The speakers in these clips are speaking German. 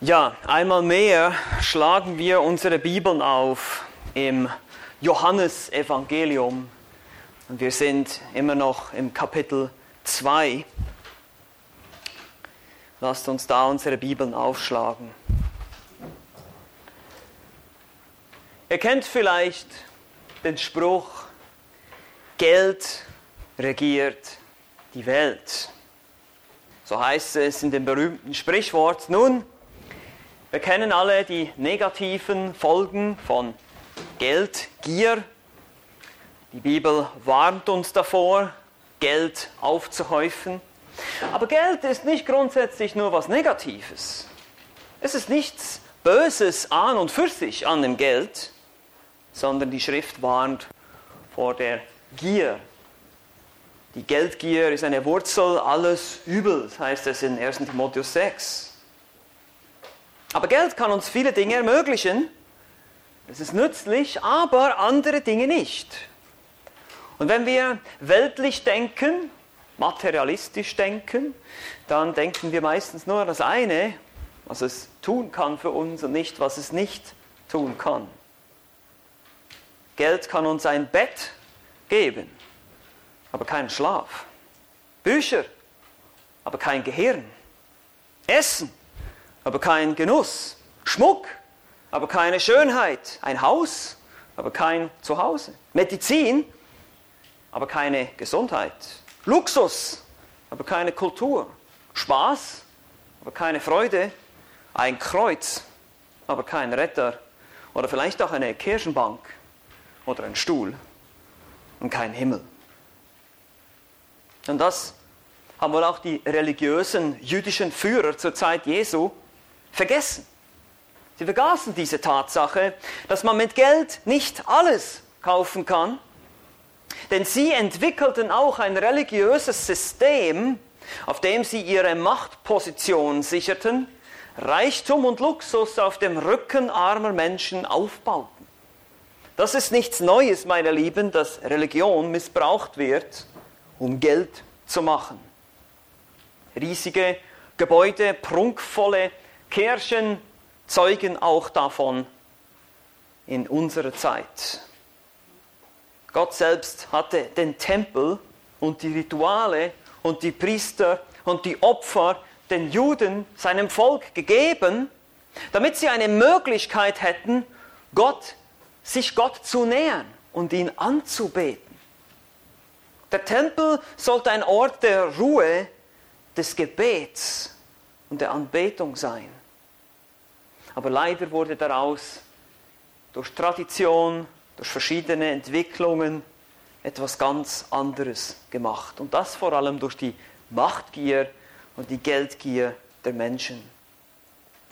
Ja, einmal mehr schlagen wir unsere Bibeln auf im Johannesevangelium und wir sind immer noch im Kapitel 2. Lasst uns da unsere Bibeln aufschlagen. Ihr kennt vielleicht den Spruch, Geld regiert die Welt. So heißt es in dem berühmten Sprichwort. Nun, wir kennen alle die negativen Folgen von Geldgier. Die Bibel warnt uns davor, Geld aufzuhäufen. Aber Geld ist nicht grundsätzlich nur was Negatives. Es ist nichts Böses an und für sich an dem Geld, sondern die Schrift warnt vor der Gier. Die Geldgier ist eine Wurzel alles Übels, heißt es in 1 Timotheus 6. Aber Geld kann uns viele Dinge ermöglichen. Es ist nützlich, aber andere Dinge nicht. Und wenn wir weltlich denken, materialistisch denken, dann denken wir meistens nur das eine, was es tun kann für uns und nicht, was es nicht tun kann. Geld kann uns ein Bett geben, aber keinen Schlaf. Bücher, aber kein Gehirn. Essen, aber kein Genuss. Schmuck, aber keine Schönheit. Ein Haus, aber kein Zuhause. Medizin, aber keine Gesundheit. Luxus, aber keine Kultur. Spaß, aber keine Freude. Ein Kreuz, aber kein Retter. Oder vielleicht auch eine Kirchenbank oder ein Stuhl und kein Himmel. Und das haben wohl auch die religiösen jüdischen Führer zur Zeit Jesu vergessen. Sie vergaßen diese Tatsache, dass man mit Geld nicht alles kaufen kann, denn sie entwickelten auch ein religiöses System, auf dem sie ihre Machtposition sicherten, Reichtum und Luxus auf dem Rücken armer Menschen aufbauten. Das ist nichts Neues, meine Lieben, dass Religion missbraucht wird, um Geld zu machen. Riesige Gebäude, prunkvolle Kirchen zeugen auch davon in unserer Zeit. Gott selbst hatte den Tempel und die Rituale und die Priester und die Opfer den Juden, seinem Volk gegeben, damit sie eine Möglichkeit hätten, Gott, sich Gott zu nähern und ihn anzubeten. Der Tempel sollte ein Ort der Ruhe, des Gebets und der Anbetung sein. Aber leider wurde daraus durch Tradition, durch verschiedene Entwicklungen etwas ganz anderes gemacht. Und das vor allem durch die Machtgier und die Geldgier der Menschen.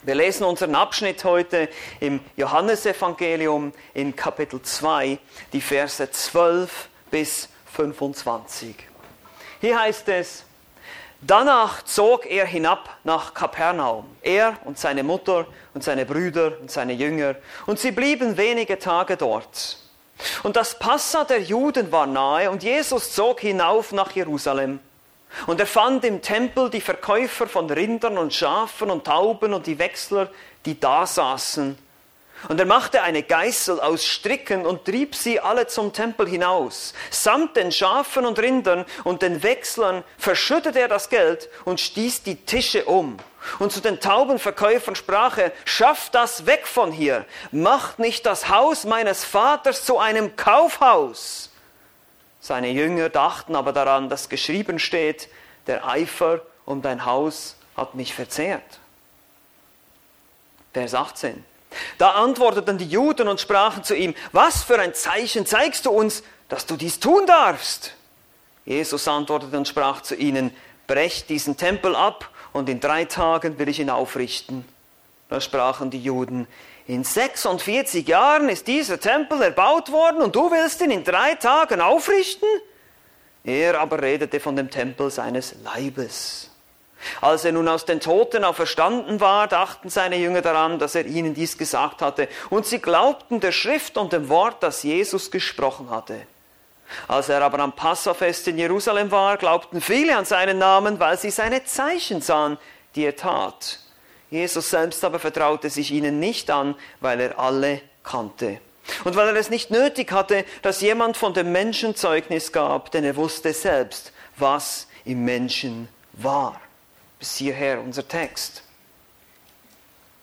Wir lesen unseren Abschnitt heute im Johannesevangelium in Kapitel 2, die Verse 12 bis 25. Hier heißt es, Danach zog er hinab nach Kapernaum, er und seine Mutter und seine Brüder und seine Jünger, und sie blieben wenige Tage dort. Und das Passa der Juden war nahe, und Jesus zog hinauf nach Jerusalem. Und er fand im Tempel die Verkäufer von Rindern und Schafen und Tauben und die Wechsler, die da saßen und er machte eine Geißel aus Stricken und trieb sie alle zum Tempel hinaus. Samt den Schafen und Rindern und den Wechslern verschüttete er das Geld und stieß die Tische um. Und zu den Taubenverkäufern sprach er, schafft das weg von hier, macht nicht das Haus meines Vaters zu einem Kaufhaus. Seine Jünger dachten aber daran, dass geschrieben steht, der Eifer um dein Haus hat mich verzehrt. Vers 18. Da antworteten die Juden und sprachen zu ihm, was für ein Zeichen zeigst du uns, dass du dies tun darfst? Jesus antwortete und sprach zu ihnen, brecht diesen Tempel ab und in drei Tagen will ich ihn aufrichten. Da sprachen die Juden, in 46 Jahren ist dieser Tempel erbaut worden und du willst ihn in drei Tagen aufrichten? Er aber redete von dem Tempel seines Leibes. Als er nun aus den Toten auferstanden war, dachten seine Jünger daran, dass er ihnen dies gesagt hatte, und sie glaubten der Schrift und dem Wort, das Jesus gesprochen hatte. Als er aber am Passafest in Jerusalem war, glaubten viele an seinen Namen, weil sie seine Zeichen sahen, die er tat. Jesus selbst aber vertraute sich ihnen nicht an, weil er alle kannte. Und weil er es nicht nötig hatte, dass jemand von dem Menschen Zeugnis gab, denn er wusste selbst, was im Menschen war. Bis hierher unser Text.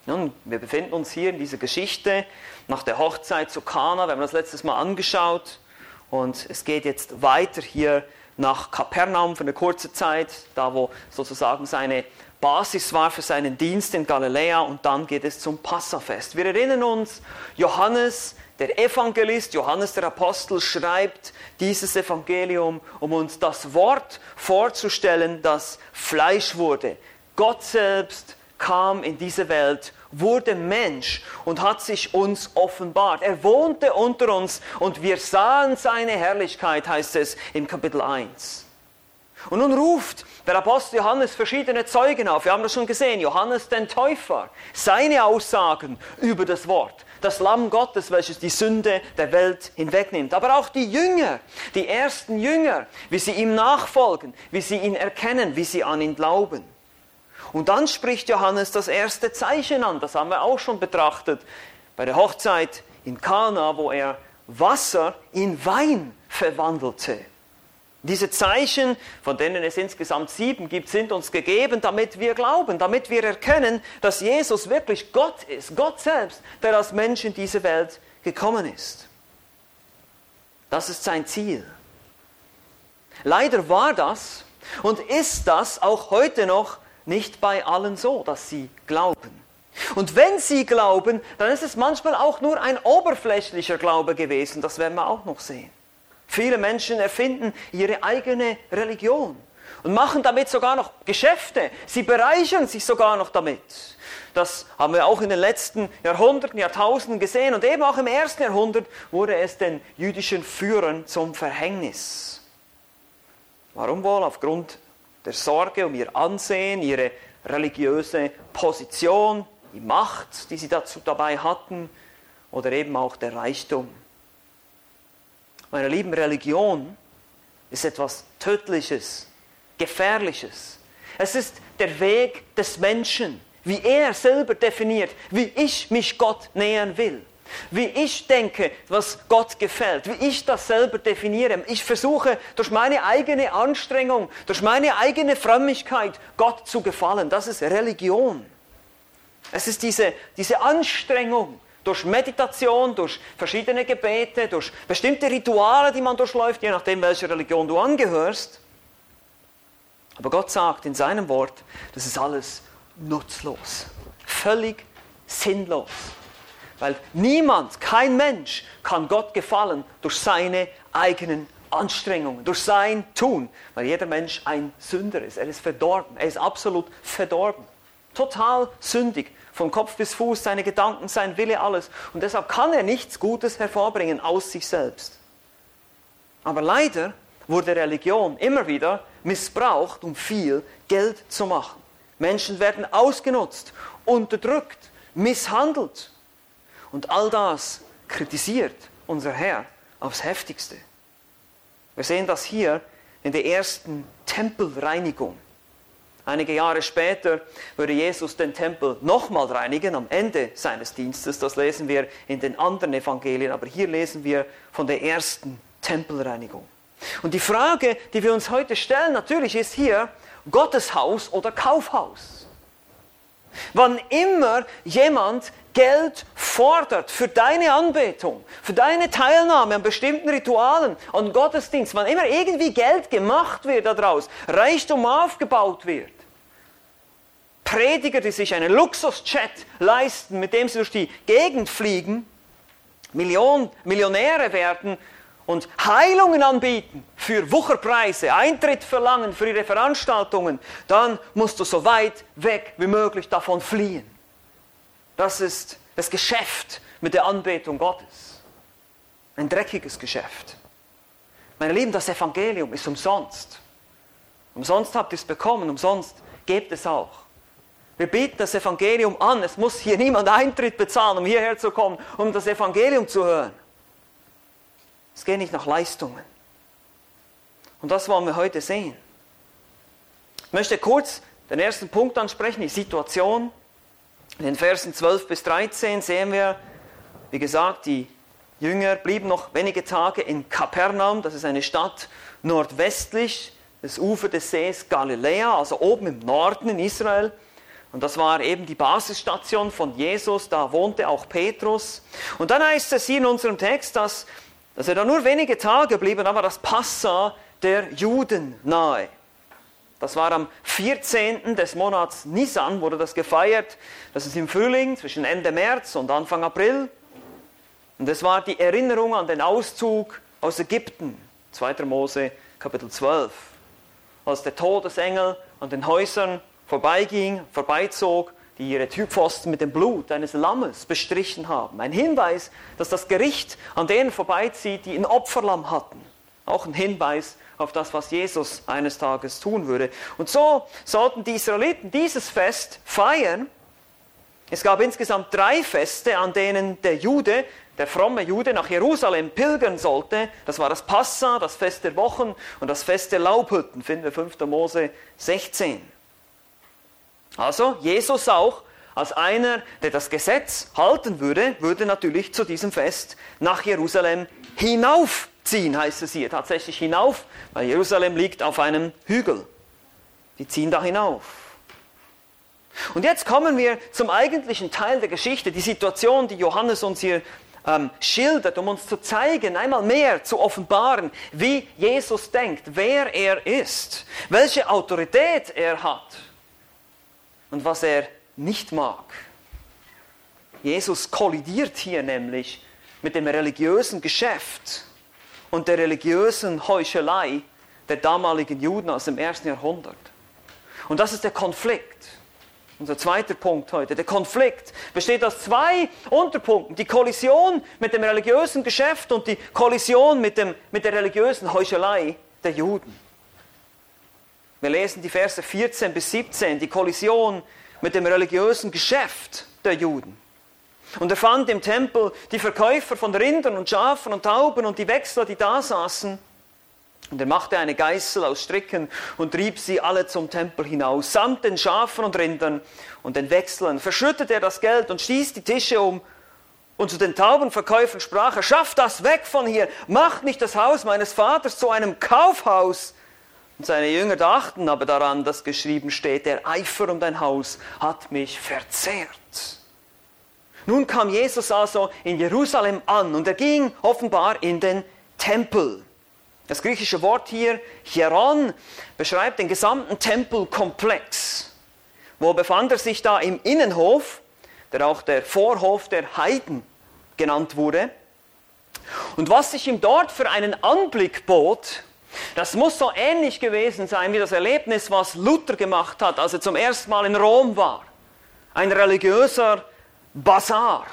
Nun, wir befinden uns hier in dieser Geschichte nach der Hochzeit zu Kana. Wir haben das letztes Mal angeschaut. Und es geht jetzt weiter hier nach Kapernaum für eine kurze Zeit, da wo sozusagen seine Basis war für seinen Dienst in Galiläa. Und dann geht es zum Passafest. Wir erinnern uns, Johannes der Evangelist Johannes der Apostel schreibt dieses Evangelium, um uns das Wort vorzustellen, das Fleisch wurde. Gott selbst kam in diese Welt, wurde Mensch und hat sich uns offenbart. Er wohnte unter uns und wir sahen seine Herrlichkeit, heißt es im Kapitel 1. Und nun ruft der Apostel Johannes verschiedene Zeugen auf. Wir haben das schon gesehen. Johannes den Täufer, seine Aussagen über das Wort das Lamm Gottes, welches die Sünde der Welt hinwegnimmt. Aber auch die Jünger, die ersten Jünger, wie sie ihm nachfolgen, wie sie ihn erkennen, wie sie an ihn glauben. Und dann spricht Johannes das erste Zeichen an, das haben wir auch schon betrachtet, bei der Hochzeit in Kana, wo er Wasser in Wein verwandelte. Diese Zeichen, von denen es insgesamt sieben gibt, sind uns gegeben, damit wir glauben, damit wir erkennen, dass Jesus wirklich Gott ist, Gott selbst, der als Mensch in diese Welt gekommen ist. Das ist sein Ziel. Leider war das und ist das auch heute noch nicht bei allen so, dass sie glauben. Und wenn sie glauben, dann ist es manchmal auch nur ein oberflächlicher Glaube gewesen, das werden wir auch noch sehen. Viele Menschen erfinden ihre eigene Religion und machen damit sogar noch Geschäfte. Sie bereichern sich sogar noch damit. Das haben wir auch in den letzten Jahrhunderten, Jahrtausenden gesehen. Und eben auch im ersten Jahrhundert wurde es den jüdischen Führern zum Verhängnis. Warum wohl? Aufgrund der Sorge um ihr Ansehen, ihre religiöse Position, die Macht, die sie dazu dabei hatten, oder eben auch der Reichtum. Meine lieben, Religion ist etwas Tödliches, Gefährliches. Es ist der Weg des Menschen, wie er selber definiert, wie ich mich Gott nähern will, wie ich denke, was Gott gefällt, wie ich das selber definiere. Ich versuche durch meine eigene Anstrengung, durch meine eigene Frömmigkeit Gott zu gefallen. Das ist Religion. Es ist diese, diese Anstrengung, durch Meditation, durch verschiedene Gebete, durch bestimmte Rituale, die man durchläuft, je nachdem, welcher Religion du angehörst. Aber Gott sagt in seinem Wort, das ist alles nutzlos, völlig sinnlos. Weil niemand, kein Mensch kann Gott gefallen durch seine eigenen Anstrengungen, durch sein Tun, weil jeder Mensch ein Sünder ist. Er ist verdorben, er ist absolut verdorben, total sündig von Kopf bis Fuß, seine Gedanken, sein Wille, alles. Und deshalb kann er nichts Gutes hervorbringen aus sich selbst. Aber leider wurde Religion immer wieder missbraucht, um viel Geld zu machen. Menschen werden ausgenutzt, unterdrückt, misshandelt. Und all das kritisiert unser Herr aufs heftigste. Wir sehen das hier in der ersten Tempelreinigung. Einige Jahre später würde Jesus den Tempel nochmal reinigen am Ende seines Dienstes. Das lesen wir in den anderen Evangelien, aber hier lesen wir von der ersten Tempelreinigung. Und die Frage, die wir uns heute stellen, natürlich ist hier Gotteshaus oder Kaufhaus. Wann immer jemand Geld fordert für deine Anbetung, für deine Teilnahme an bestimmten Ritualen, an Gottesdienst, wann immer irgendwie Geld gemacht wird daraus, Reichtum aufgebaut wird, Prediger, die sich einen Luxusjet leisten, mit dem sie durch die Gegend fliegen, Million, Millionäre werden und Heilungen anbieten für Wucherpreise, Eintritt verlangen für ihre Veranstaltungen, dann musst du so weit weg wie möglich davon fliehen. Das ist das Geschäft mit der Anbetung Gottes. Ein dreckiges Geschäft. Meine Lieben, das Evangelium ist umsonst. Umsonst habt ihr es bekommen, umsonst gebt es auch. Wir bieten das Evangelium an. Es muss hier niemand Eintritt bezahlen, um hierher zu kommen, um das Evangelium zu hören. Es geht nicht nach Leistungen. Und das wollen wir heute sehen. Ich möchte kurz den ersten Punkt ansprechen, die Situation. In den Versen 12 bis 13 sehen wir, wie gesagt, die Jünger blieben noch wenige Tage in Kapernaum, das ist eine Stadt nordwestlich des Ufer des Sees Galiläa, also oben im Norden in Israel. Und das war eben die Basisstation von Jesus, da wohnte auch Petrus. Und dann heißt es hier in unserem Text, dass, dass er da nur wenige Tage blieb, aber das Passa der Juden nahe. Das war am 14. des Monats Nisan, wurde das gefeiert. Das ist im Frühling zwischen Ende März und Anfang April. Und es war die Erinnerung an den Auszug aus Ägypten, 2. Mose Kapitel 12, als der Todesengel an den Häusern vorbeiging, vorbeizog, die ihre Typfosten mit dem Blut eines Lammes bestrichen haben. Ein Hinweis, dass das Gericht an denen vorbeizieht, die ein Opferlamm hatten. Auch ein Hinweis auf das, was Jesus eines Tages tun würde. Und so sollten die Israeliten dieses Fest feiern. Es gab insgesamt drei Feste, an denen der Jude, der fromme Jude, nach Jerusalem pilgern sollte. Das war das Passa, das Fest der Wochen und das Fest der Laubhütten, finden wir 5. Mose 16. Also Jesus auch als einer, der das Gesetz halten würde, würde natürlich zu diesem Fest nach Jerusalem hinaufziehen, heißt es hier. Tatsächlich hinauf, weil Jerusalem liegt auf einem Hügel. Die ziehen da hinauf. Und jetzt kommen wir zum eigentlichen Teil der Geschichte, die Situation, die Johannes uns hier ähm, schildert, um uns zu zeigen, einmal mehr zu offenbaren, wie Jesus denkt, wer er ist, welche Autorität er hat und was er nicht mag. Jesus kollidiert hier nämlich mit dem religiösen Geschäft und der religiösen Heuchelei der damaligen Juden aus dem ersten Jahrhundert. Und das ist der Konflikt. Unser zweiter Punkt heute. Der Konflikt besteht aus zwei Unterpunkten. Die Kollision mit dem religiösen Geschäft und die Kollision mit, dem, mit der religiösen Heuchelei der Juden. Wir lesen die Verse 14 bis 17, die Kollision mit dem religiösen Geschäft der Juden. Und er fand im Tempel die Verkäufer von Rindern und Schafen und Tauben und die Wechsler, die da saßen. Und er machte eine Geißel aus Stricken und trieb sie alle zum Tempel hinaus, samt den Schafen und Rindern und den Wechseln. Verschüttete er das Geld und stieß die Tische um. Und zu den Taubenverkäufern sprach er, schaff das weg von hier, macht nicht das Haus meines Vaters zu einem Kaufhaus, und seine Jünger dachten aber daran, dass geschrieben steht, der Eifer um dein Haus hat mich verzehrt. Nun kam Jesus also in Jerusalem an und er ging offenbar in den Tempel. Das griechische Wort hier, Hieron, beschreibt den gesamten Tempelkomplex. Wo befand er sich da im Innenhof, der auch der Vorhof der Heiden genannt wurde. Und was sich ihm dort für einen Anblick bot, das muss so ähnlich gewesen sein wie das Erlebnis, was Luther gemacht hat, als er zum ersten Mal in Rom war. Ein religiöser Bazar.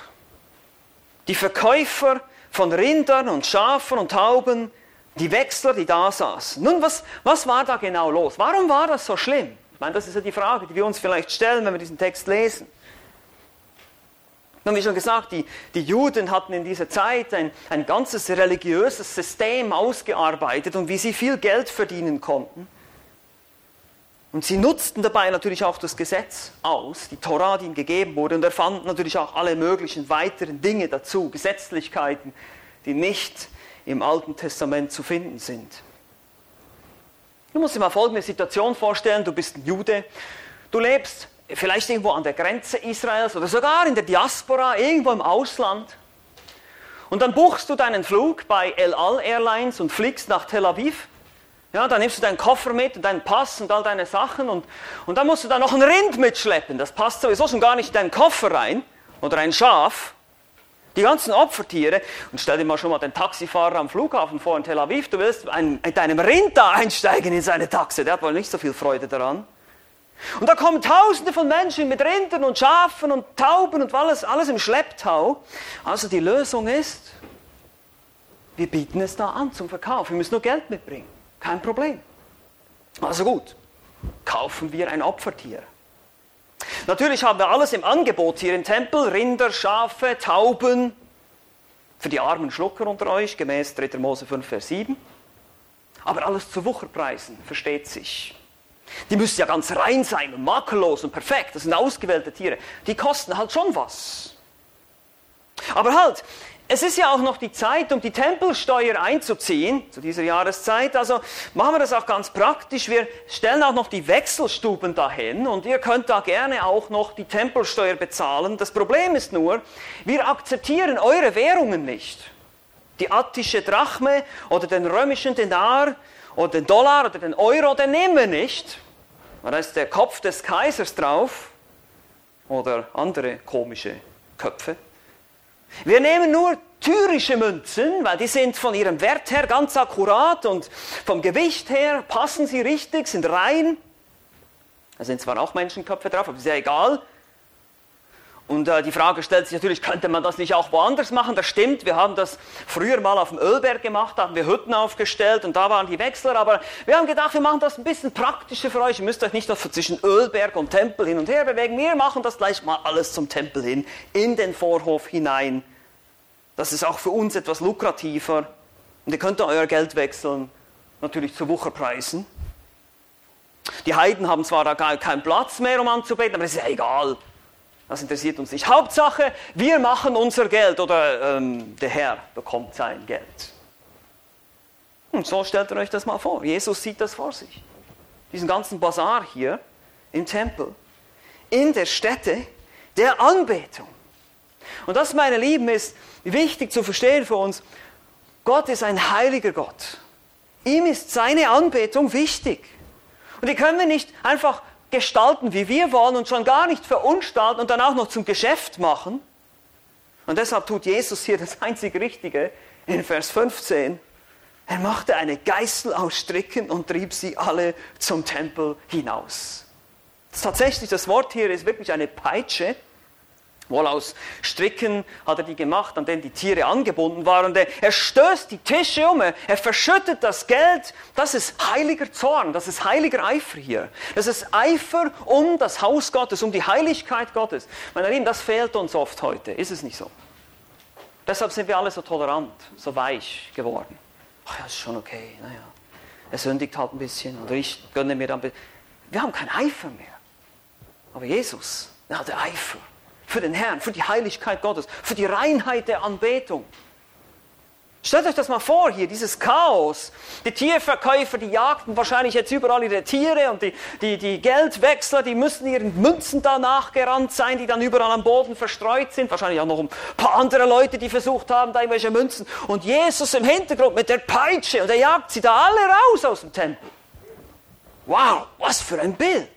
Die Verkäufer von Rindern und Schafen und Tauben, die Wechsler, die da saßen. Nun, was, was war da genau los? Warum war das so schlimm? Ich meine, das ist ja die Frage, die wir uns vielleicht stellen, wenn wir diesen Text lesen. Nun, wie schon gesagt, die, die Juden hatten in dieser Zeit ein, ein ganzes religiöses System ausgearbeitet und wie sie viel Geld verdienen konnten. Und sie nutzten dabei natürlich auch das Gesetz aus, die Torah, die ihnen gegeben wurde, und erfanden natürlich auch alle möglichen weiteren Dinge dazu, Gesetzlichkeiten, die nicht im Alten Testament zu finden sind. Du musst dir mal folgende Situation vorstellen, du bist ein Jude, du lebst vielleicht irgendwo an der Grenze Israels oder sogar in der Diaspora, irgendwo im Ausland. Und dann buchst du deinen Flug bei El Al Airlines und fliegst nach Tel Aviv. Ja, dann nimmst du deinen Koffer mit und deinen Pass und all deine Sachen und, und dann musst du da noch ein Rind mitschleppen. Das passt sowieso schon gar nicht in deinen Koffer rein. Oder ein Schaf. Die ganzen Opfertiere. Und stell dir mal schon mal den Taxifahrer am Flughafen vor in Tel Aviv. Du willst mit deinem Rind da einsteigen in seine Taxe. Der hat wohl nicht so viel Freude daran. Und da kommen Tausende von Menschen mit Rindern und Schafen und Tauben und alles, alles im Schlepptau. Also die Lösung ist, wir bieten es da an zum Verkauf. Wir müssen nur Geld mitbringen. Kein Problem. Also gut, kaufen wir ein Opfertier. Natürlich haben wir alles im Angebot hier im Tempel. Rinder, Schafe, Tauben. Für die armen Schlucker unter euch, gemäß 3. Mose 5, Vers 7. Aber alles zu Wucherpreisen, versteht sich. Die müssen ja ganz rein sein und makellos und perfekt. Das sind ausgewählte Tiere. Die kosten halt schon was. Aber halt, es ist ja auch noch die Zeit, um die Tempelsteuer einzuziehen, zu dieser Jahreszeit. Also machen wir das auch ganz praktisch. Wir stellen auch noch die Wechselstuben dahin und ihr könnt da gerne auch noch die Tempelsteuer bezahlen. Das Problem ist nur, wir akzeptieren eure Währungen nicht. Die attische Drachme oder den römischen Denar oder den Dollar oder den Euro, den nehmen wir nicht. Da ist der Kopf des Kaisers drauf oder andere komische Köpfe. Wir nehmen nur tyrische Münzen, weil die sind von ihrem Wert her ganz akkurat und vom Gewicht her passen sie richtig, sind rein. Da sind zwar auch Menschenköpfe drauf, aber ist ja egal. Und äh, die Frage stellt sich natürlich, könnte man das nicht auch woanders machen? Das stimmt, wir haben das früher mal auf dem Ölberg gemacht, da haben wir Hütten aufgestellt und da waren die Wechsler, aber wir haben gedacht, wir machen das ein bisschen praktischer für euch. Ihr müsst euch nicht noch zwischen Ölberg und Tempel hin und her bewegen. Wir machen das gleich mal alles zum Tempel hin, in den Vorhof hinein. Das ist auch für uns etwas lukrativer. Und ihr könnt euer Geld wechseln, natürlich zu Wucherpreisen. Die Heiden haben zwar da gar keinen Platz mehr, um anzubeten, aber das ist ja egal. Das interessiert uns nicht. Hauptsache, wir machen unser Geld oder ähm, der Herr bekommt sein Geld. Und so stellt ihr euch das mal vor. Jesus sieht das vor sich. Diesen ganzen Bazar hier im Tempel, in der Stätte der Anbetung. Und das, meine Lieben, ist wichtig zu verstehen für uns. Gott ist ein heiliger Gott. Ihm ist seine Anbetung wichtig. Und die können wir nicht einfach gestalten, wie wir wollen und schon gar nicht verunstalten und dann auch noch zum Geschäft machen. Und deshalb tut Jesus hier das einzig Richtige in Vers 15. Er machte eine Geißel aus Stricken und trieb sie alle zum Tempel hinaus. Tatsächlich, das Wort hier ist wirklich eine Peitsche. Wohl aus Stricken hat er die gemacht, an denen die Tiere angebunden waren. Und er stößt die Tische um, er verschüttet das Geld. Das ist heiliger Zorn, das ist heiliger Eifer hier. Das ist Eifer um das Haus Gottes, um die Heiligkeit Gottes. Meine Lieben, das fehlt uns oft heute, ist es nicht so? Deshalb sind wir alle so tolerant, so weich geworden. Ach ja, ist schon okay, naja. Er sündigt halt ein bisschen oder ich gönne mir dann. Wir haben kein Eifer mehr. Aber Jesus, er hatte Eifer für den Herrn, für die Heiligkeit Gottes, für die Reinheit der Anbetung. Stellt euch das mal vor hier, dieses Chaos. Die Tierverkäufer, die jagten wahrscheinlich jetzt überall ihre Tiere und die, die, die Geldwechsler, die müssen ihren Münzen da nachgerannt sein, die dann überall am Boden verstreut sind. Wahrscheinlich auch noch ein paar andere Leute, die versucht haben, da irgendwelche Münzen. Und Jesus im Hintergrund mit der Peitsche und er jagt sie da alle raus aus dem Tempel. Wow, was für ein Bild.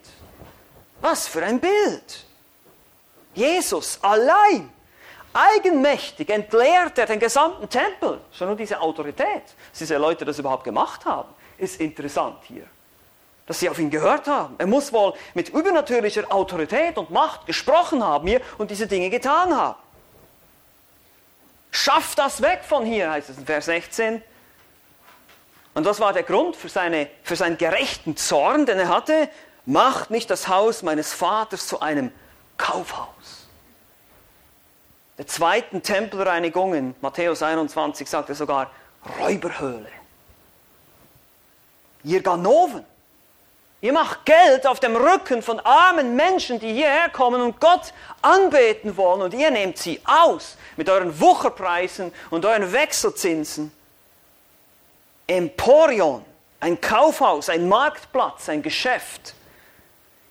Was für ein Bild. Jesus allein, eigenmächtig entleert er den gesamten Tempel. Schon nur diese Autorität, dass diese Leute das überhaupt gemacht haben, ist interessant hier. Dass sie auf ihn gehört haben. Er muss wohl mit übernatürlicher Autorität und Macht gesprochen haben hier und diese Dinge getan haben. Schaff das weg von hier, heißt es in Vers 16. Und was war der Grund für, seine, für seinen gerechten Zorn, den er hatte? Macht nicht das Haus meines Vaters zu einem Kaufhaus. Der zweiten Tempelreinigung in Matthäus 21 sagt er sogar Räuberhöhle. Ihr Ganoven, ihr macht Geld auf dem Rücken von armen Menschen, die hierher kommen und Gott anbeten wollen und ihr nehmt sie aus mit euren Wucherpreisen und euren Wechselzinsen. Emporion, ein Kaufhaus, ein Marktplatz, ein Geschäft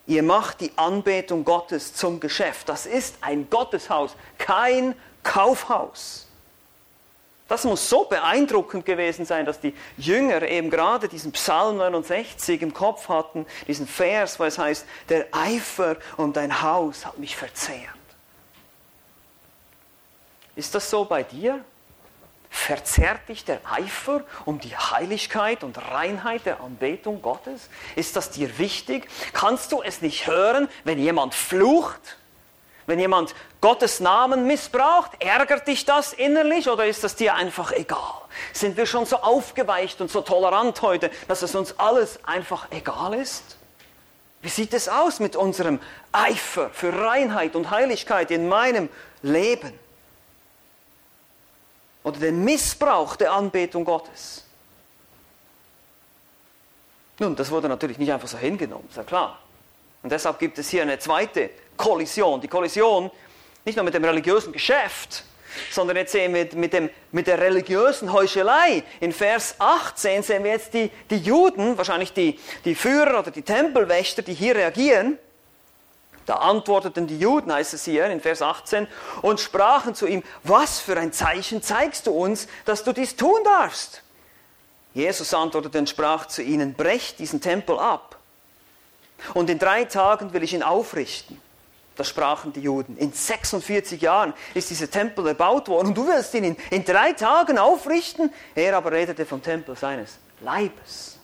Ihr macht die Anbetung Gottes zum Geschäft. Das ist ein Gotteshaus, kein Kaufhaus. Das muss so beeindruckend gewesen sein, dass die Jünger eben gerade diesen Psalm 69 im Kopf hatten, diesen Vers, wo es heißt, der Eifer um dein Haus hat mich verzehrt. Ist das so bei dir? Verzerrt dich der Eifer um die Heiligkeit und Reinheit der Anbetung Gottes? Ist das dir wichtig? Kannst du es nicht hören, wenn jemand flucht? Wenn jemand Gottes Namen missbraucht, ärgert dich das innerlich oder ist das dir einfach egal? Sind wir schon so aufgeweicht und so tolerant heute, dass es uns alles einfach egal ist? Wie sieht es aus mit unserem Eifer für Reinheit und Heiligkeit in meinem Leben? Oder den Missbrauch der Anbetung Gottes. Nun, das wurde natürlich nicht einfach so hingenommen, ist ja klar. Und deshalb gibt es hier eine zweite Kollision. Die Kollision nicht nur mit dem religiösen Geschäft, sondern jetzt sehen wir mit, dem, mit der religiösen Heuchelei. In Vers 18 sehen wir jetzt die, die Juden, wahrscheinlich die, die Führer oder die Tempelwächter, die hier reagieren. Da antworteten die Juden, heißt es hier in Vers 18, und sprachen zu ihm, was für ein Zeichen zeigst du uns, dass du dies tun darfst? Jesus antwortete und sprach zu ihnen, brecht diesen Tempel ab. Und in drei Tagen will ich ihn aufrichten. Das sprachen die Juden. In 46 Jahren ist dieser Tempel erbaut worden und du willst ihn in, in drei Tagen aufrichten? Er aber redete vom Tempel seines Leibes.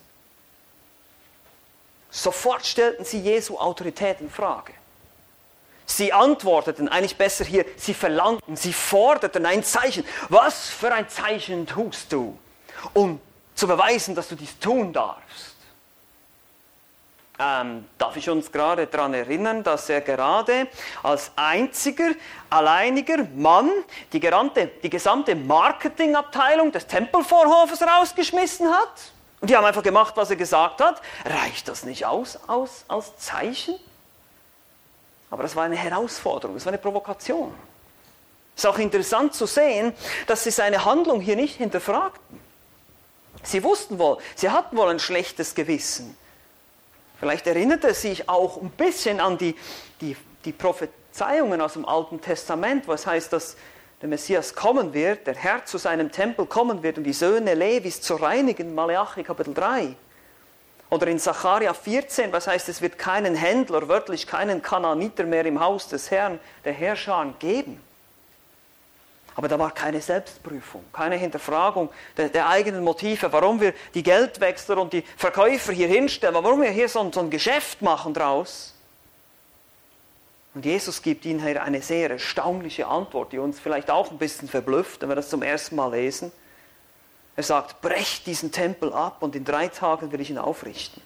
Sofort stellten sie Jesu Autorität in Frage. Sie antworteten, eigentlich besser hier, sie verlangten, sie forderten ein Zeichen. Was für ein Zeichen tust du, um zu beweisen, dass du dies tun darfst? Ähm, darf ich uns gerade daran erinnern, dass er gerade als einziger, alleiniger Mann die, gesamte, die gesamte Marketingabteilung des Tempelvorhofes rausgeschmissen hat? Und die haben einfach gemacht, was er gesagt hat. Reicht das nicht aus, aus als Zeichen? Aber das war eine Herausforderung, das war eine Provokation. Es ist auch interessant zu sehen, dass sie seine Handlung hier nicht hinterfragten. Sie wussten wohl, sie hatten wohl ein schlechtes Gewissen. Vielleicht erinnert er sich auch ein bisschen an die, die, die Prophezeiungen aus dem Alten Testament, was heißt, dass der Messias kommen wird, der Herr zu seinem Tempel kommen wird, um die Söhne Levis zu reinigen, Malachi Kapitel 3. Oder in Sacharja 14, was heißt, es wird keinen Händler, wörtlich keinen Kananiter mehr im Haus des Herrn, der Herrscher, geben. Aber da war keine Selbstprüfung, keine Hinterfragung der, der, eigenen Motive, warum wir die Geldwechsler und die Verkäufer hier hinstellen, warum wir hier so, so ein Geschäft machen draus. Und Jesus gibt ihnen hier eine sehr erstaunliche Antwort, die uns vielleicht auch ein bisschen verblüfft, wenn wir das zum ersten Mal lesen. Er sagt, brecht diesen Tempel ab und in drei Tagen will ich ihn aufrichten.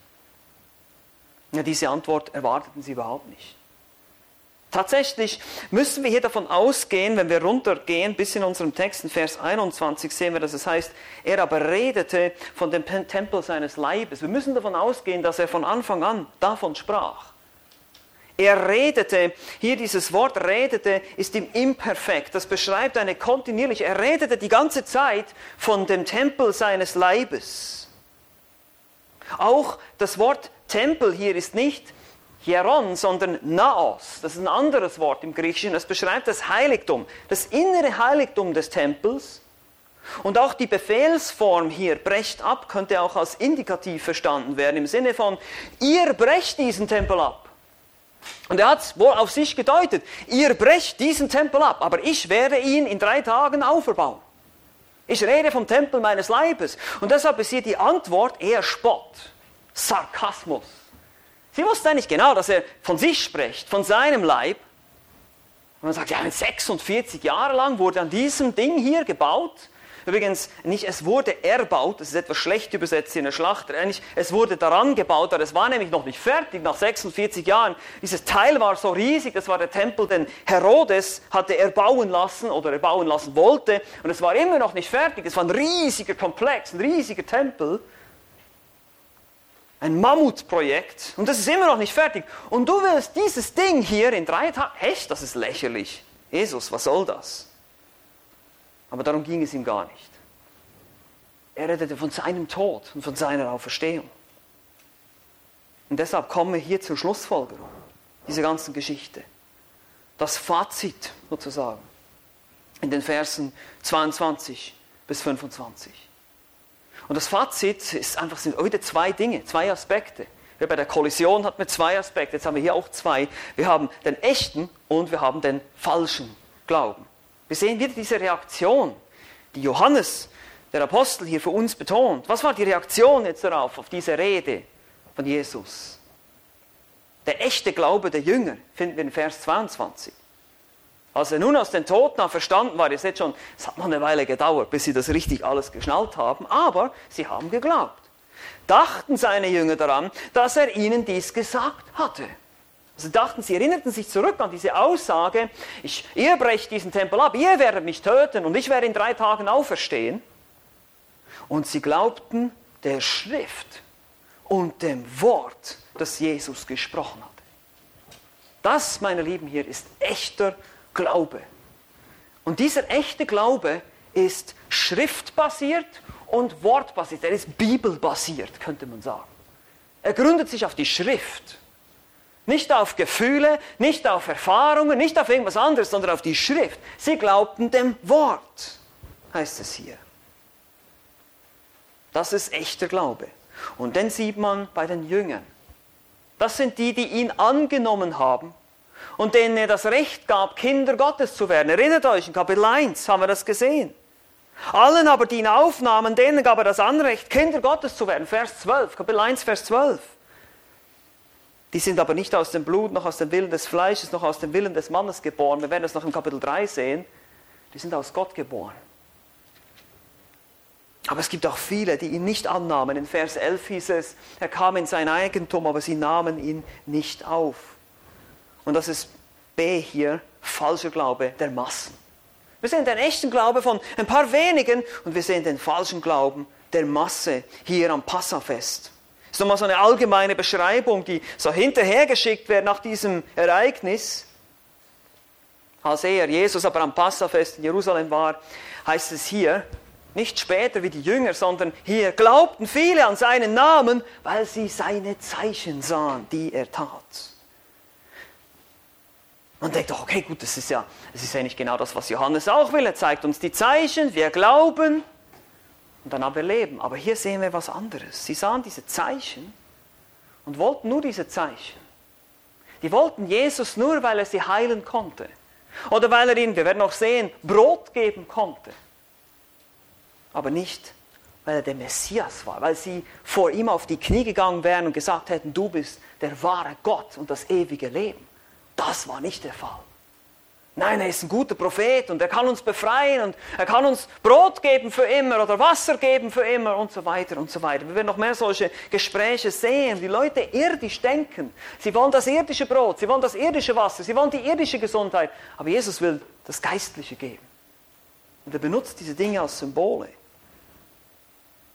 Ja, diese Antwort erwarteten sie überhaupt nicht. Tatsächlich müssen wir hier davon ausgehen, wenn wir runtergehen bis in unserem Text in Vers 21 sehen wir, dass es heißt, er aber redete von dem Tempel seines Leibes. Wir müssen davon ausgehen, dass er von Anfang an davon sprach. Er redete, hier dieses Wort redete ist im Imperfekt, das beschreibt eine kontinuierliche, er redete die ganze Zeit von dem Tempel seines Leibes. Auch das Wort Tempel hier ist nicht Hieron, sondern Naos. Das ist ein anderes Wort im Griechischen, das beschreibt das Heiligtum, das innere Heiligtum des Tempels. Und auch die Befehlsform hier, brecht ab, könnte auch als Indikativ verstanden werden, im Sinne von, ihr brecht diesen Tempel ab. Und er hat es wohl auf sich gedeutet, ihr brecht diesen Tempel ab, aber ich werde ihn in drei Tagen auferbauen. Ich rede vom Tempel meines Leibes. Und deshalb ist hier die Antwort eher Spott, Sarkasmus. Sie wussten eigentlich genau, dass er von sich spricht, von seinem Leib. Und man sagt, ja, 46 Jahre lang wurde an diesem Ding hier gebaut. Übrigens, nicht es wurde erbaut, das ist etwas schlecht übersetzt in der Schlacht, eigentlich es wurde daran gebaut, aber es war nämlich noch nicht fertig, nach 46 Jahren. Dieses Teil war so riesig, das war der Tempel, den Herodes hatte erbauen lassen oder erbauen lassen wollte und es war immer noch nicht fertig, es war ein riesiger Komplex, ein riesiger Tempel. Ein Mammutprojekt und das ist immer noch nicht fertig. Und du willst dieses Ding hier in drei Tagen, echt, das ist lächerlich. Jesus, was soll das? Aber darum ging es ihm gar nicht. Er redete von seinem Tod und von seiner Auferstehung. Und deshalb kommen wir hier zur Schlussfolgerung dieser ganzen Geschichte. Das Fazit sozusagen in den Versen 22 bis 25. Und das Fazit ist einfach, sind wieder zwei Dinge, zwei Aspekte. Bei der Kollision hatten wir zwei Aspekte, jetzt haben wir hier auch zwei. Wir haben den echten und wir haben den falschen Glauben. Wir sehen wieder diese Reaktion, die Johannes, der Apostel, hier für uns betont. Was war die Reaktion jetzt darauf, auf diese Rede von Jesus? Der echte Glaube der Jünger finden wir in Vers 22. Als er nun aus den Toten verstanden war, ihr seht schon, es hat noch eine Weile gedauert, bis sie das richtig alles geschnallt haben, aber sie haben geglaubt. Dachten seine Jünger daran, dass er ihnen dies gesagt hatte. Sie dachten, sie erinnerten sich zurück an diese Aussage, ich, ihr brecht diesen Tempel ab, ihr werdet mich töten und ich werde in drei Tagen auferstehen. Und sie glaubten der Schrift und dem Wort, das Jesus gesprochen hat. Das, meine Lieben, hier ist echter Glaube. Und dieser echte Glaube ist schriftbasiert und wortbasiert. Er ist bibelbasiert, könnte man sagen. Er gründet sich auf die Schrift. Nicht auf Gefühle, nicht auf Erfahrungen, nicht auf irgendwas anderes, sondern auf die Schrift. Sie glaubten dem Wort, heißt es hier. Das ist echter Glaube. Und den sieht man bei den Jüngern. Das sind die, die ihn angenommen haben und denen er das Recht gab, Kinder Gottes zu werden. Erinnert euch, in Kapitel 1 haben wir das gesehen. Allen aber, die ihn aufnahmen, denen gab er das Anrecht, Kinder Gottes zu werden. Vers 12, Kapitel 1, Vers 12. Die sind aber nicht aus dem Blut, noch aus dem Willen des Fleisches, noch aus dem Willen des Mannes geboren. Wir werden das noch im Kapitel 3 sehen. Die sind aus Gott geboren. Aber es gibt auch viele, die ihn nicht annahmen. In Vers 11 hieß es, er kam in sein Eigentum, aber sie nahmen ihn nicht auf. Und das ist B hier, falscher Glaube der Massen. Wir sehen den echten Glaube von ein paar wenigen und wir sehen den falschen Glauben der Masse hier am Passafest. Das ist nochmal so eine allgemeine Beschreibung, die so hinterhergeschickt wird nach diesem Ereignis. Als er, Jesus, aber am Passafest in Jerusalem war, heißt es hier, nicht später wie die Jünger, sondern hier glaubten viele an seinen Namen, weil sie seine Zeichen sahen, die er tat. Man denkt doch, okay, gut, das ist ja, das ist ja nicht genau das, was Johannes auch will. Er zeigt uns die Zeichen, wir glauben, und dann aber leben. Aber hier sehen wir was anderes. Sie sahen diese Zeichen und wollten nur diese Zeichen. Die wollten Jesus nur, weil er sie heilen konnte. Oder weil er ihnen, wir werden auch sehen, Brot geben konnte. Aber nicht, weil er der Messias war, weil sie vor ihm auf die Knie gegangen wären und gesagt hätten, du bist der wahre Gott und das ewige Leben. Das war nicht der Fall. Nein, er ist ein guter Prophet und er kann uns befreien und er kann uns Brot geben für immer oder Wasser geben für immer und so weiter und so weiter. Wir werden noch mehr solche Gespräche sehen. Die Leute irdisch denken. Sie wollen das irdische Brot, sie wollen das irdische Wasser, sie wollen die irdische Gesundheit. Aber Jesus will das Geistliche geben. Und er benutzt diese Dinge als Symbole.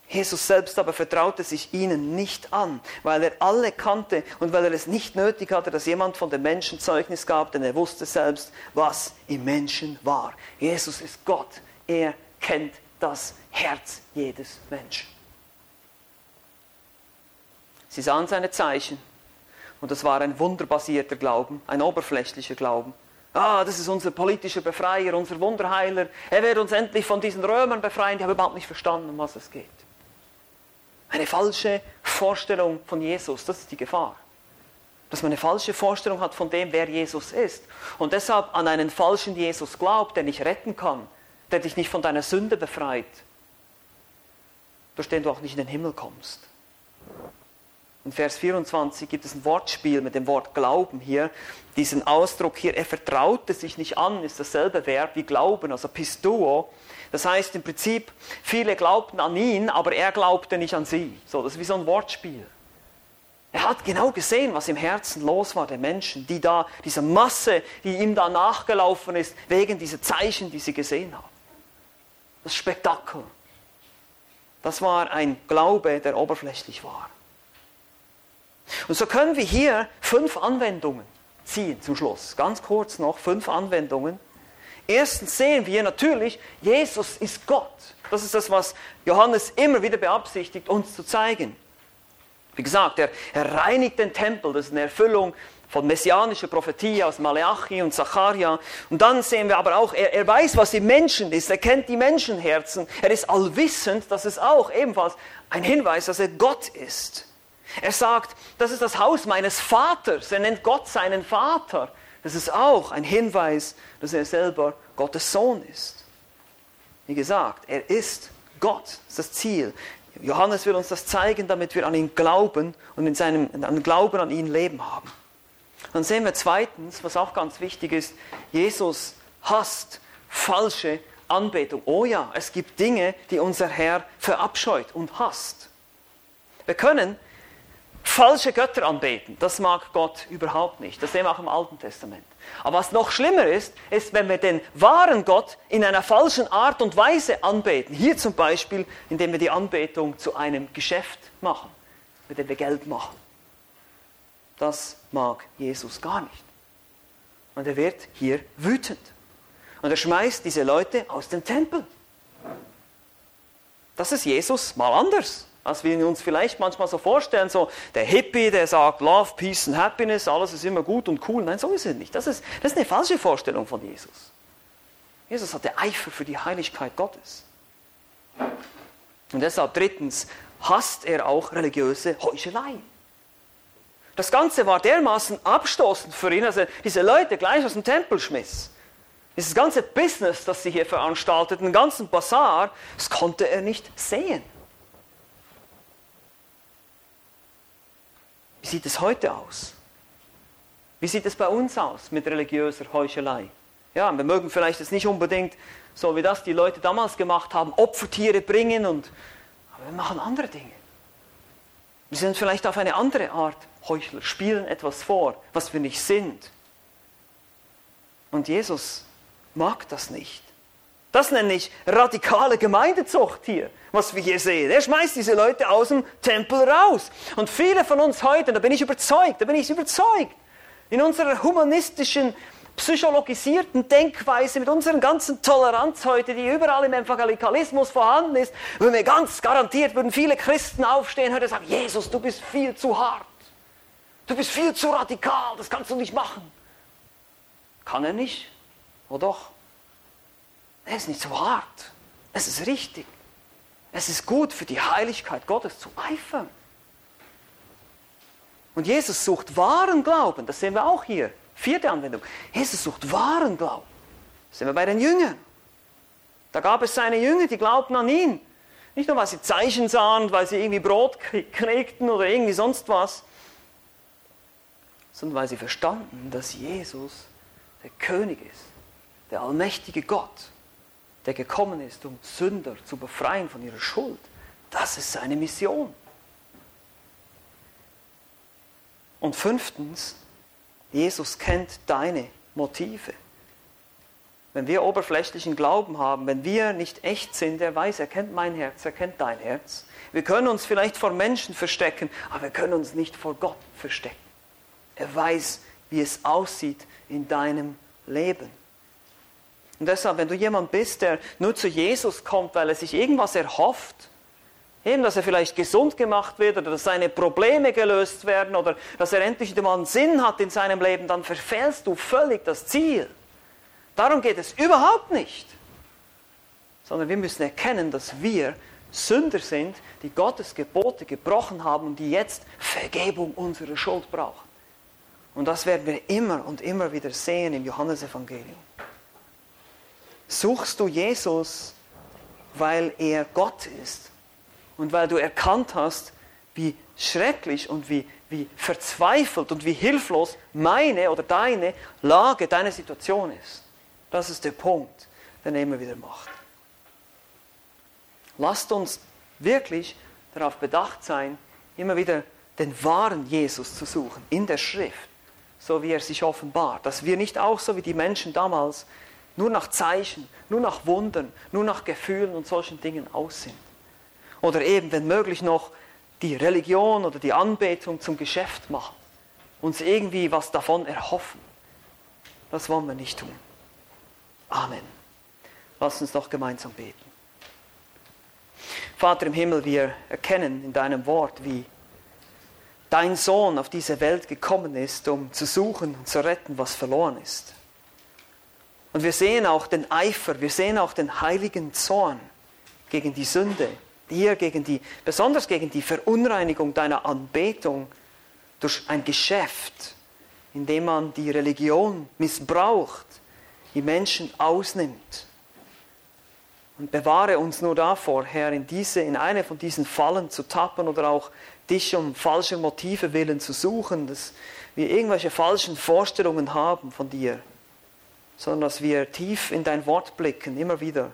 Jesus selbst aber vertraute sich ihnen nicht an, weil er alle kannte und weil er es nicht nötig hatte, dass jemand von den Menschen Zeugnis gab, denn er wusste selbst, was im Menschen war. Jesus ist Gott. Er kennt das Herz jedes Menschen. Sie sahen seine Zeichen und das war ein wunderbasierter Glauben, ein oberflächlicher Glauben. Ah, das ist unser politischer Befreier, unser Wunderheiler. Er wird uns endlich von diesen Römern befreien. Die haben überhaupt nicht verstanden, um was es geht. Eine falsche Vorstellung von Jesus, das ist die Gefahr. Dass man eine falsche Vorstellung hat von dem, wer Jesus ist. Und deshalb an einen falschen Jesus glaubt, der nicht retten kann, der dich nicht von deiner Sünde befreit, durch den du auch nicht in den Himmel kommst. In Vers 24 gibt es ein Wortspiel mit dem Wort Glauben hier. Diesen Ausdruck hier, er vertraute sich nicht an, ist dasselbe Verb wie Glauben, also Pistuo. Das heißt im Prinzip, viele glaubten an ihn, aber er glaubte nicht an sie. So, das ist wie so ein Wortspiel. Er hat genau gesehen, was im Herzen los war der Menschen, die da, diese Masse, die ihm da nachgelaufen ist, wegen dieser Zeichen, die sie gesehen haben. Das Spektakel. Das war ein Glaube, der oberflächlich war. Und so können wir hier fünf Anwendungen ziehen zum Schluss. Ganz kurz noch fünf Anwendungen Erstens sehen wir natürlich, Jesus ist Gott. Das ist das, was Johannes immer wieder beabsichtigt, uns zu zeigen. Wie gesagt, er, er reinigt den Tempel, das ist eine Erfüllung von messianischer Prophetie aus Malachi und Zacharia. Und dann sehen wir aber auch, er, er weiß, was im Menschen ist, er kennt die Menschenherzen, er ist allwissend, das ist auch ebenfalls ein Hinweis, dass er Gott ist. Er sagt, das ist das Haus meines Vaters, er nennt Gott seinen Vater. Das ist auch ein Hinweis, dass er selber Gottes Sohn ist. Wie gesagt, er ist Gott, das ist das Ziel. Johannes will uns das zeigen, damit wir an ihn glauben und in seinem an Glauben an ihn Leben haben. Dann sehen wir zweitens, was auch ganz wichtig ist, Jesus hasst falsche Anbetung. Oh ja, es gibt Dinge, die unser Herr verabscheut und hasst. Wir können falsche Götter anbeten. Das mag Gott überhaupt nicht. Das sehen wir auch im Alten Testament. Aber was noch schlimmer ist, ist, wenn wir den wahren Gott in einer falschen Art und Weise anbeten. Hier zum Beispiel, indem wir die Anbetung zu einem Geschäft machen. mit dem wir Geld machen. Das mag Jesus gar nicht. Und er wird hier wütend. Und er schmeißt diese Leute aus dem Tempel. Das ist Jesus mal anders, als wir uns vielleicht manchmal so vorstellen. So der Hippie, der sagt Love, Peace and Happiness, alles ist immer gut und cool. Nein, so ist es nicht. Das ist, das ist eine falsche Vorstellung von Jesus. Jesus hatte Eifer für die Heiligkeit Gottes. Und deshalb drittens hasst er auch religiöse Heuchelei. Das Ganze war dermaßen abstoßend für ihn, dass er diese Leute gleich aus dem Tempel schmiss. Dieses ganze Business, das sie hier veranstalteten, den ganzen Bazar, das konnte er nicht sehen. Wie sieht es heute aus? Wie sieht es bei uns aus mit religiöser Heuchelei? Ja, wir mögen vielleicht jetzt nicht unbedingt, so wie das die Leute damals gemacht haben, Opfertiere bringen, und, aber wir machen andere Dinge. Wir sind vielleicht auf eine andere Art Heuchler, spielen etwas vor, was wir nicht sind. Und Jesus mag das nicht. Das nenne ich radikale Gemeindezucht hier, was wir hier sehen. Er schmeißt diese Leute aus dem Tempel raus. Und viele von uns heute, da bin ich überzeugt, da bin ich überzeugt, in unserer humanistischen, psychologisierten Denkweise, mit unserer ganzen Toleranz heute, die überall im Evangelikalismus vorhanden ist, würden wir ganz garantiert, würden viele Christen aufstehen und sagen, Jesus, du bist viel zu hart. Du bist viel zu radikal, das kannst du nicht machen. Kann er nicht? Oh doch. Er ist nicht so hart. Es ist richtig. Es ist gut für die Heiligkeit Gottes zu eifern. Und Jesus sucht wahren Glauben, das sehen wir auch hier. Vierte Anwendung. Jesus sucht wahren Glauben. Das sehen wir bei den Jüngern. Da gab es seine Jünger, die glaubten an ihn. Nicht nur, weil sie Zeichen sahen, weil sie irgendwie Brot kriegten oder irgendwie sonst was, sondern weil sie verstanden, dass Jesus der König ist, der allmächtige Gott, der gekommen ist, um Sünder zu befreien von ihrer Schuld. Das ist seine Mission. Und fünftens, Jesus kennt deine Motive. Wenn wir oberflächlichen Glauben haben, wenn wir nicht echt sind, er weiß, er kennt mein Herz, er kennt dein Herz. Wir können uns vielleicht vor Menschen verstecken, aber wir können uns nicht vor Gott verstecken. Er weiß, wie es aussieht in deinem Leben. Und deshalb, wenn du jemand bist, der nur zu Jesus kommt, weil er sich irgendwas erhofft, eben, dass er vielleicht gesund gemacht wird oder dass seine Probleme gelöst werden oder dass er endlich mal einen Sinn hat in seinem Leben, dann verfehlst du völlig das Ziel. Darum geht es überhaupt nicht. Sondern wir müssen erkennen, dass wir Sünder sind, die Gottes Gebote gebrochen haben und die jetzt Vergebung unserer Schuld brauchen. Und das werden wir immer und immer wieder sehen im Johannesevangelium. Suchst du Jesus, weil er Gott ist und weil du erkannt hast, wie schrecklich und wie, wie verzweifelt und wie hilflos meine oder deine Lage, deine Situation ist. Das ist der Punkt, den er immer wieder macht. Lasst uns wirklich darauf bedacht sein, immer wieder den wahren Jesus zu suchen in der Schrift so wie er sich offenbart. Dass wir nicht auch so wie die Menschen damals nur nach Zeichen, nur nach Wundern, nur nach Gefühlen und solchen Dingen aus sind. Oder eben, wenn möglich, noch die Religion oder die Anbetung zum Geschäft machen. Uns irgendwie was davon erhoffen. Das wollen wir nicht tun. Amen. Lass uns doch gemeinsam beten. Vater im Himmel, wir erkennen in deinem Wort, wie dein Sohn auf diese Welt gekommen ist, um zu suchen und zu retten, was verloren ist. Und wir sehen auch den Eifer, wir sehen auch den heiligen Zorn gegen die Sünde, hier gegen die, besonders gegen die Verunreinigung deiner Anbetung durch ein Geschäft, in dem man die Religion missbraucht, die Menschen ausnimmt. Und bewahre uns nur davor, Herr, in, diese, in eine von diesen Fallen zu tappen oder auch dich um falsche Motive willen zu suchen, dass wir irgendwelche falschen Vorstellungen haben von dir, sondern dass wir tief in dein Wort blicken, immer wieder,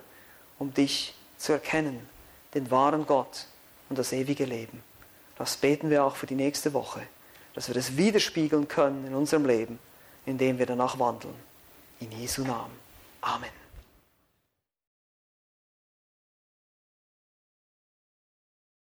um dich zu erkennen, den wahren Gott und das ewige Leben. Das beten wir auch für die nächste Woche, dass wir das widerspiegeln können in unserem Leben, indem wir danach wandeln. In Jesu Namen. Amen.